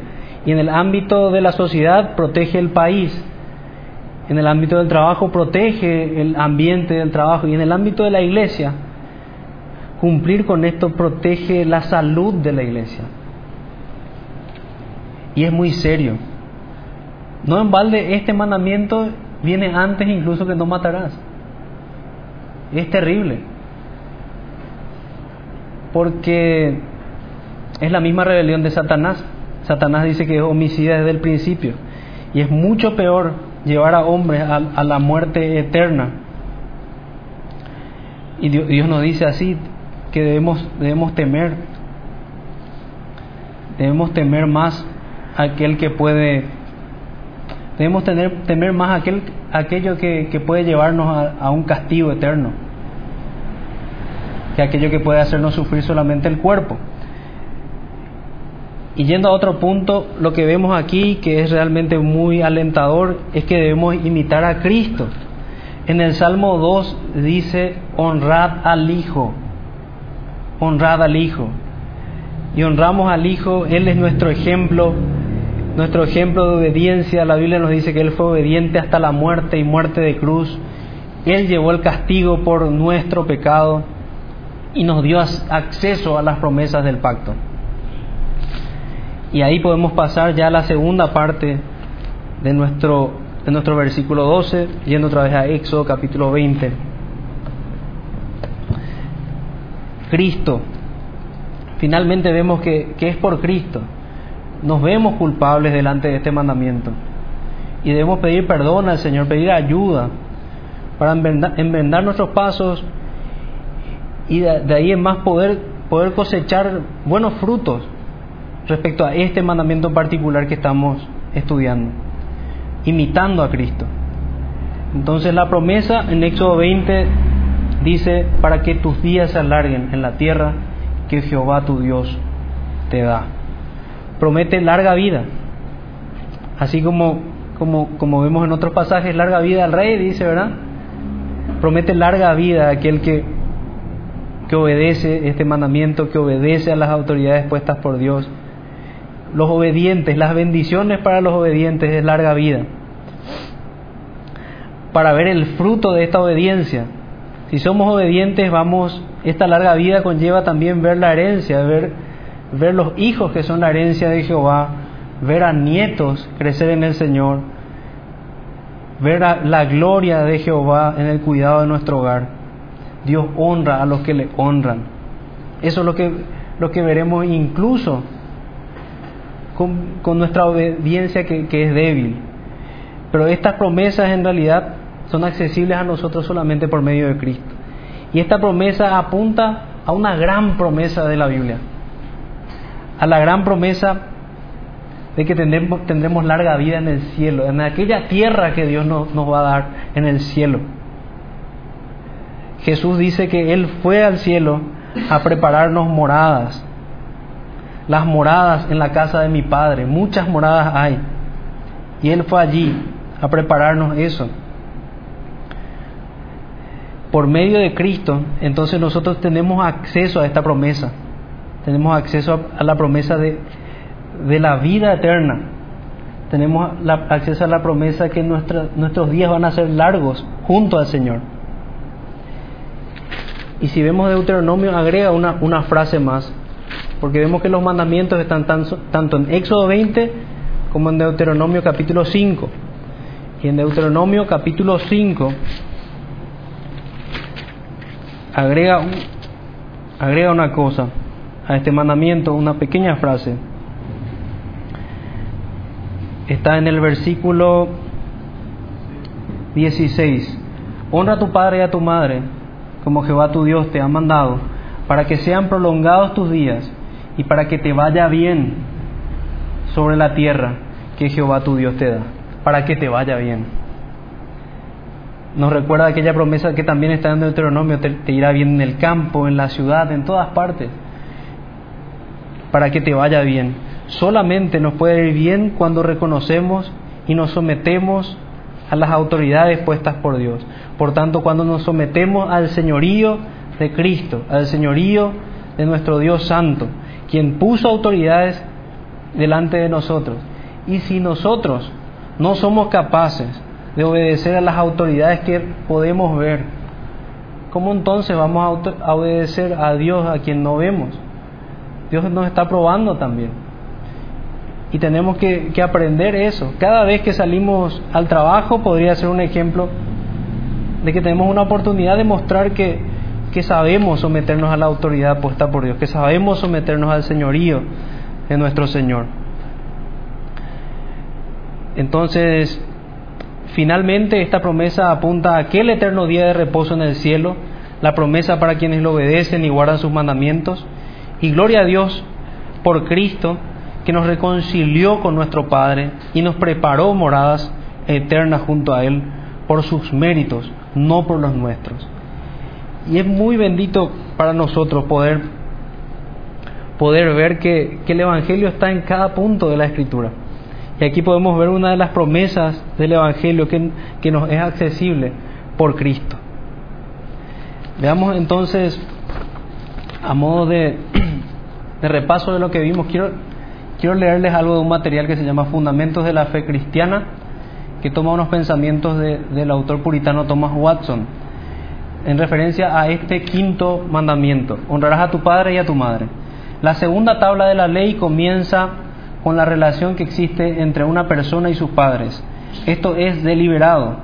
[SPEAKER 1] y en el ámbito de la sociedad protege el país, en el ámbito del trabajo protege el ambiente del trabajo y en el ámbito de la iglesia cumplir con esto protege la salud de la iglesia. Y es muy serio. No en balde este mandamiento viene antes incluso que no matarás. Es terrible. Porque es la misma rebelión de Satanás. Satanás dice que es homicida desde el principio. Y es mucho peor llevar a hombres a, la muerte eterna. Y Dios, nos dice así que debemos, debemos temer. Debemos temer más a aquel que puede Debemos tener, temer más aquel, aquello que, puede llevarnos a, un castigo eterno que aquello que puede hacernos sufrir solamente el cuerpo. Y yendo a otro punto, lo que vemos aquí, que es realmente muy alentador, es que debemos imitar a Cristo. En el Salmo 2 dice, honrad al Hijo, honrad al Hijo. Y honramos al Hijo, Él es nuestro ejemplo, nuestro ejemplo de obediencia, la Biblia nos dice que Él fue obediente hasta la muerte y muerte de cruz. Él llevó el castigo por nuestro pecado y nos dio acceso a las promesas del pacto. Y ahí podemos pasar ya a la segunda parte de nuestro, de nuestro versículo 12, yendo otra vez a Éxodo capítulo 20. Cristo. Finalmente vemos que, que es por Cristo nos vemos culpables delante de este mandamiento. Y debemos pedir perdón al Señor, pedir ayuda para enmendar nuestros pasos y de, ahí en más poder, poder cosechar buenos frutos respecto a este mandamiento en particular que estamos estudiando, imitando a Cristo. Entonces la promesa en Éxodo 20 dice, para que tus días se alarguen en la tierra que Jehová tu Dios te da promete larga vida. Así como, como, como vemos en otros pasajes, larga vida al rey, dice, ¿verdad? Promete larga vida a aquel que, que obedece este mandamiento, que obedece a las autoridades puestas por Dios. Los obedientes, las bendiciones para los obedientes es larga vida. Para ver el fruto de esta obediencia. Si somos obedientes, vamos, esta larga vida conlleva también ver la herencia, ver ver los hijos que son la herencia de Jehová, ver a nietos crecer en el Señor, ver a la gloria de Jehová en el cuidado de nuestro hogar. Dios honra a los que le honran. Eso es lo que, lo que veremos incluso con, nuestra obediencia que, es débil. Pero estas promesas en realidad son accesibles a nosotros solamente por medio de Cristo. Y esta promesa apunta a una gran promesa de la Biblia a la gran promesa de que tendremos, tendremos larga vida en el cielo, en aquella tierra que Dios nos va a dar en el cielo. Jesús dice que Él fue al cielo a prepararnos moradas. Las moradas en la casa de mi Padre, muchas moradas hay. Y Él fue allí a prepararnos eso. Por medio de Cristo, entonces nosotros tenemos acceso a esta promesa. Tenemos acceso a la promesa de, de la vida eterna. Tenemos acceso a la promesa que nuestros días van a ser largos junto al Señor. Y si vemos Deuteronomio, agrega una, una frase más, porque vemos que los mandamientos están tanto en Éxodo 20 como en Deuteronomio capítulo 5. Y en Deuteronomio capítulo 5 agrega, agrega una cosa a este mandamiento, una pequeña frase. Está en el versículo 16. Honra a tu padre y a tu madre como Jehová tu Dios te ha mandado, para que sean prolongados tus días y para que te vaya bien sobre la tierra que Jehová tu Dios te da, para que te vaya bien. Nos recuerda aquella promesa que también está en Deuteronomio, te, te irá bien en el campo, en la ciudad, en todas partes, para que te vaya bien. Solamente nos puede ir bien cuando reconocemos y nos sometemos a las autoridades puestas por Dios. Por tanto, cuando nos sometemos al señorío de Cristo, al señorío de nuestro Dios Santo, quien puso autoridades delante de nosotros. Y si nosotros no somos capaces de obedecer a las autoridades que podemos ver, ¿cómo entonces vamos a obedecer a Dios a quien no vemos? Dios nos está probando también. Y tenemos que, aprender eso. Cada vez que salimos al trabajo podría ser un ejemplo de que tenemos una oportunidad de mostrar que, que sabemos someternos a la autoridad puesta por Dios, que sabemos someternos al señorío de nuestro Señor. Entonces, finalmente esta promesa apunta a aquel eterno día de reposo en el cielo, la promesa para quienes lo obedecen y guardan sus mandamientos. Y gloria a Dios por Cristo que nos reconcilió con nuestro Padre y nos preparó moradas eternas junto a Él por sus méritos, no por los nuestros. Y es muy bendito para nosotros poder, poder ver que, el Evangelio está en cada punto de la Escritura. Y aquí podemos ver una de las promesas del Evangelio que, que nos es accesible por Cristo. Veamos entonces, a modo de, de repaso de lo que vimos, quiero Quiero leerles algo de un material que se llama Fundamentos de la Fe Cristiana, que toma unos pensamientos del autor puritano Thomas Watson, en referencia a este quinto mandamiento, honrarás a tu padre y a tu madre. La segunda tabla de la ley comienza con la relación que existe entre una persona y sus padres. Esto es deliberado,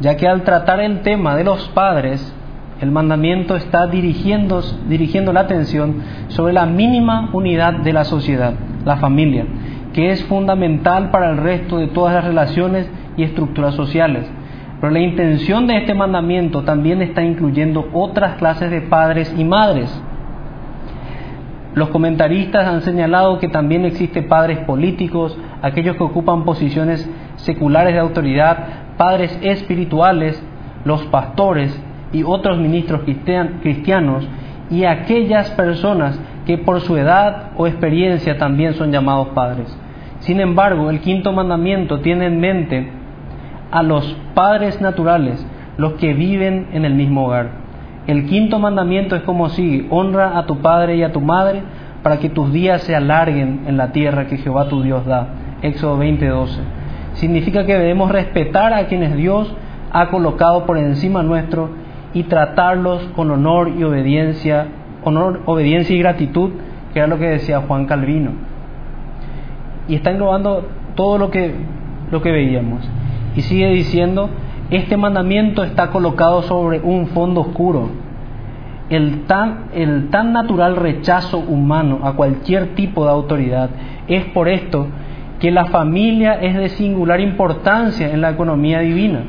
[SPEAKER 1] ya que al tratar el tema de los padres, el mandamiento está dirigiendo, dirigiendo la atención sobre la mínima unidad de la sociedad la familia, que es fundamental para el resto de todas las relaciones y estructuras sociales. Pero la intención de este mandamiento también está incluyendo otras clases de padres y madres. Los comentaristas han señalado que también existen padres políticos, aquellos que ocupan posiciones seculares de autoridad, padres espirituales, los pastores y otros ministros cristianos y aquellas personas que por su edad o experiencia también son llamados padres. Sin embargo, el quinto mandamiento tiene en mente a los padres naturales, los que viven en el mismo hogar. El quinto mandamiento es como sigue, honra a tu padre y a tu madre para que tus días se alarguen en la tierra que Jehová tu Dios da. Éxodo 20:12. Significa que debemos respetar a quienes Dios ha colocado por encima nuestro y tratarlos con honor y obediencia honor, obediencia y gratitud, que era lo que decía Juan Calvino. Y está englobando todo lo que, lo que veíamos. Y sigue diciendo, este mandamiento está colocado sobre un fondo oscuro. El tan, el tan natural rechazo humano a cualquier tipo de autoridad es por esto que la familia es de singular importancia en la economía divina.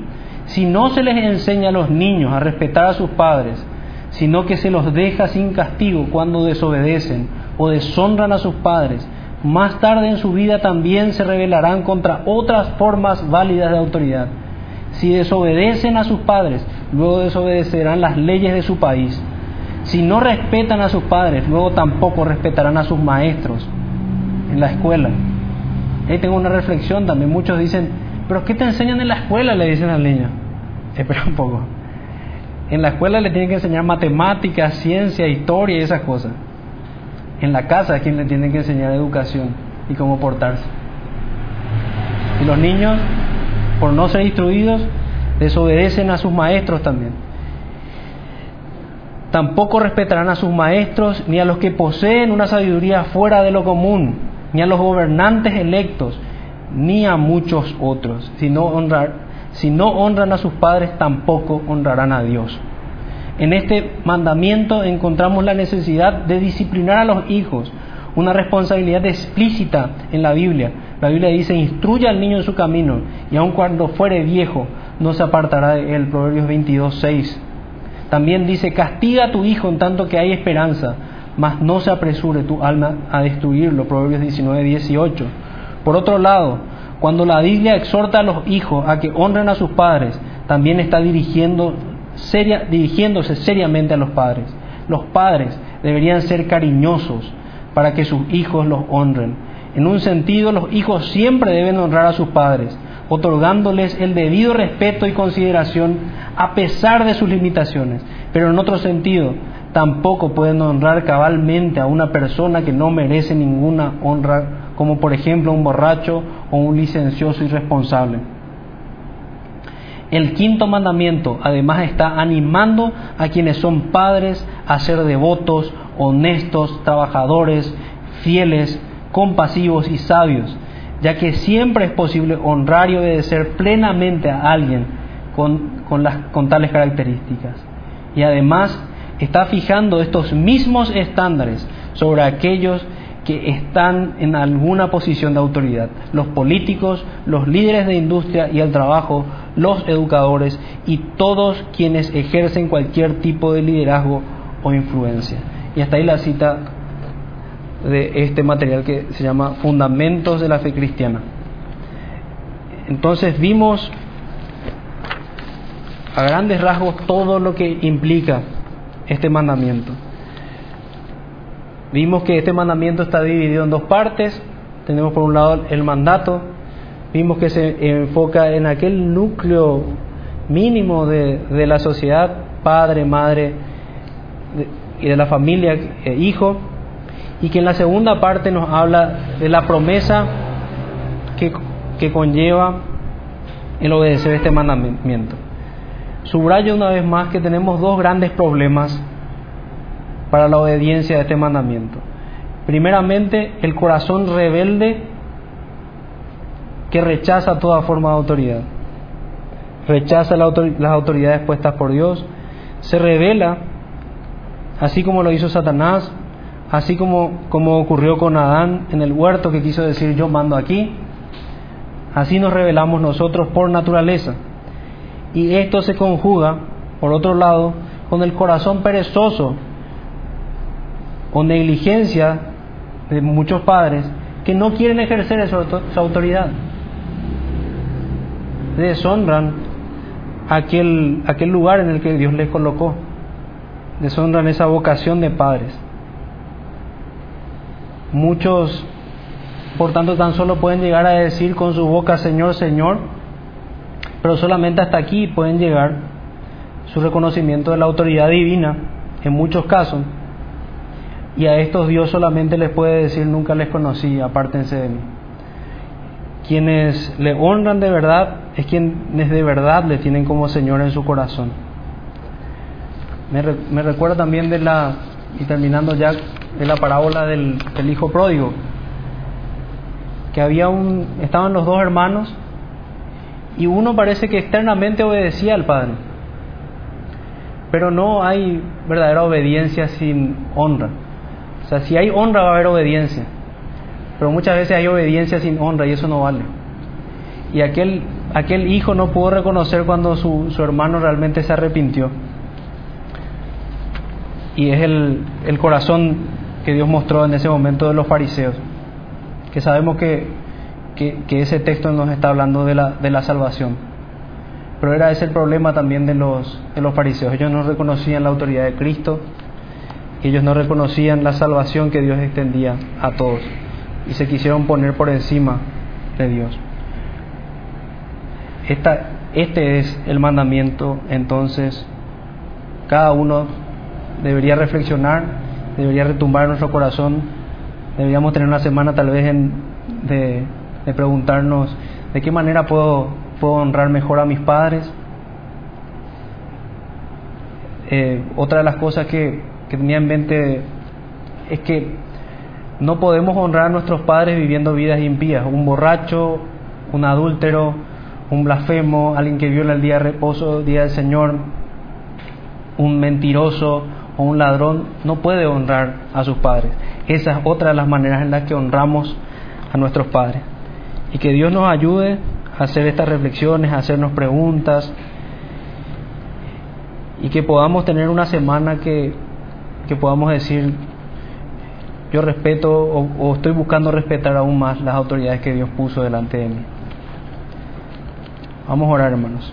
[SPEAKER 1] Si no se les enseña a los niños a respetar a sus padres, sino que se los deja sin castigo cuando desobedecen o deshonran a sus padres. Más tarde en su vida también se rebelarán contra otras formas válidas de autoridad.
[SPEAKER 2] Si desobedecen a sus padres, luego desobedecerán las leyes de su país. Si no respetan a sus padres, luego tampoco respetarán a sus maestros en la escuela. Ahí tengo una reflexión también. Muchos dicen, ¿pero qué te enseñan en la escuela? Le dicen al niño. Espera un poco. En la escuela le tienen que enseñar matemáticas, ciencia, historia y esas cosas. En la casa es quien le tienen que enseñar educación y cómo portarse. Y los niños, por no ser instruidos, desobedecen a sus maestros también. Tampoco respetarán a sus maestros ni a los que poseen una sabiduría fuera de lo común, ni a los gobernantes electos, ni a muchos otros. Si no, honrar, si no honran a sus padres, tampoco honrarán a Dios. En este mandamiento encontramos la necesidad de disciplinar a los hijos, una responsabilidad explícita en la Biblia. La Biblia dice, instruye al niño en su camino, y aun cuando fuere viejo, no se apartará de él. Proverbios 22, 6. También dice, castiga a tu hijo en tanto que hay esperanza, mas no se apresure tu alma a destruirlo. Proverbios 19, 18. Por otro lado, cuando la Biblia exhorta a los hijos a que honren a sus padres, también está dirigiendo seria, dirigiéndose seriamente a los padres. Los padres deberían ser cariñosos para que sus hijos los honren. En un sentido, los hijos siempre deben honrar a sus padres, otorgándoles el debido respeto y consideración a pesar de sus limitaciones. Pero en otro sentido, tampoco pueden honrar cabalmente a una persona que no merece ninguna honra, como por ejemplo un borracho o un licencioso irresponsable. El quinto mandamiento además está animando a quienes son padres a ser devotos, honestos, trabajadores, fieles, compasivos y sabios, ya que siempre es posible honrar y obedecer plenamente a alguien con, con, con tales características. Y además está fijando estos mismos estándares sobre aquellos que están en alguna posición de autoridad, los políticos, los líderes de industria y el trabajo, los educadores y todos quienes ejercen cualquier tipo de liderazgo o influencia. Y hasta ahí la cita de este material que se llama Fundamentos de la Fe Cristiana. Entonces vimos a grandes rasgos todo lo que implica este mandamiento. Vimos que este mandamiento está dividido en dos partes. Tenemos por un lado el mandato, vimos que se enfoca en aquel núcleo mínimo de, de la sociedad, padre, madre y de la familia, eh, hijo, y que en la segunda parte nos habla de la promesa que, que conlleva el obedecer este mandamiento. Subrayo una vez más que tenemos dos grandes problemas para la obediencia de este mandamiento. Primeramente, el corazón rebelde que rechaza toda forma de autoridad. Rechaza las autoridades puestas por Dios, se revela, así como lo hizo Satanás, así como, como ocurrió con Adán en el huerto que quiso decir yo mando aquí, así nos revelamos nosotros por naturaleza. Y esto se conjuga, por otro lado, con el corazón perezoso o negligencia de muchos padres que no quieren ejercer esa, autoridad. Deshonran aquel, aquel lugar en el que Dios les colocó. Deshonran esa vocación de padres. Muchos, por tanto, tan solo pueden llegar a decir con su boca Señor, Señor, pero solamente hasta aquí pueden llegar su reconocimiento de la autoridad divina, en muchos casos, y a estos Dios solamente les puede decir, nunca les conocí, apártense de mí. Quienes le honran de verdad es quienes de verdad le tienen como Señor en su corazón. Me, me recuerdo también de la, y terminando ya, de la parábola del, del hijo pródigo, que había un, estaban los dos hermanos y uno parece que externamente obedecía al Padre, pero no hay verdadera obediencia sin honra. O sea, si hay honra va a haber obediencia. Pero muchas veces hay obediencia sin honra y eso no vale. Y aquel, aquel hijo no pudo reconocer cuando su, su hermano realmente se arrepintió. Y es el, el corazón que Dios mostró en ese momento de los fariseos. Que sabemos que, que, que ese texto nos está hablando de la, de la salvación. Pero era ese el problema también de los, de los fariseos. Ellos no reconocían la autoridad de Cristo, ellos no reconocían la salvación que Dios extendía a todos y se quisieron poner por encima de Dios. Esta, este es el mandamiento, entonces cada uno debería reflexionar, debería retumbar nuestro corazón, deberíamos tener una semana tal vez en, de, de preguntarnos de qué manera puedo puedo honrar mejor a mis padres. Eh, otra de las cosas que, que tenía en mente es que no podemos honrar a nuestros padres viviendo vidas impías. Un borracho, un adúltero, un blasfemo, alguien que viola el día de reposo, el día del Señor, un mentiroso o un ladrón, no puede honrar a sus padres. Esa es otra de las maneras en las que honramos a nuestros padres. Y que Dios nos ayude hacer estas reflexiones, hacernos preguntas y que podamos tener una semana que, que podamos decir, yo respeto o, estoy buscando respetar aún más las autoridades que Dios puso delante de mí. Vamos a orar, hermanos.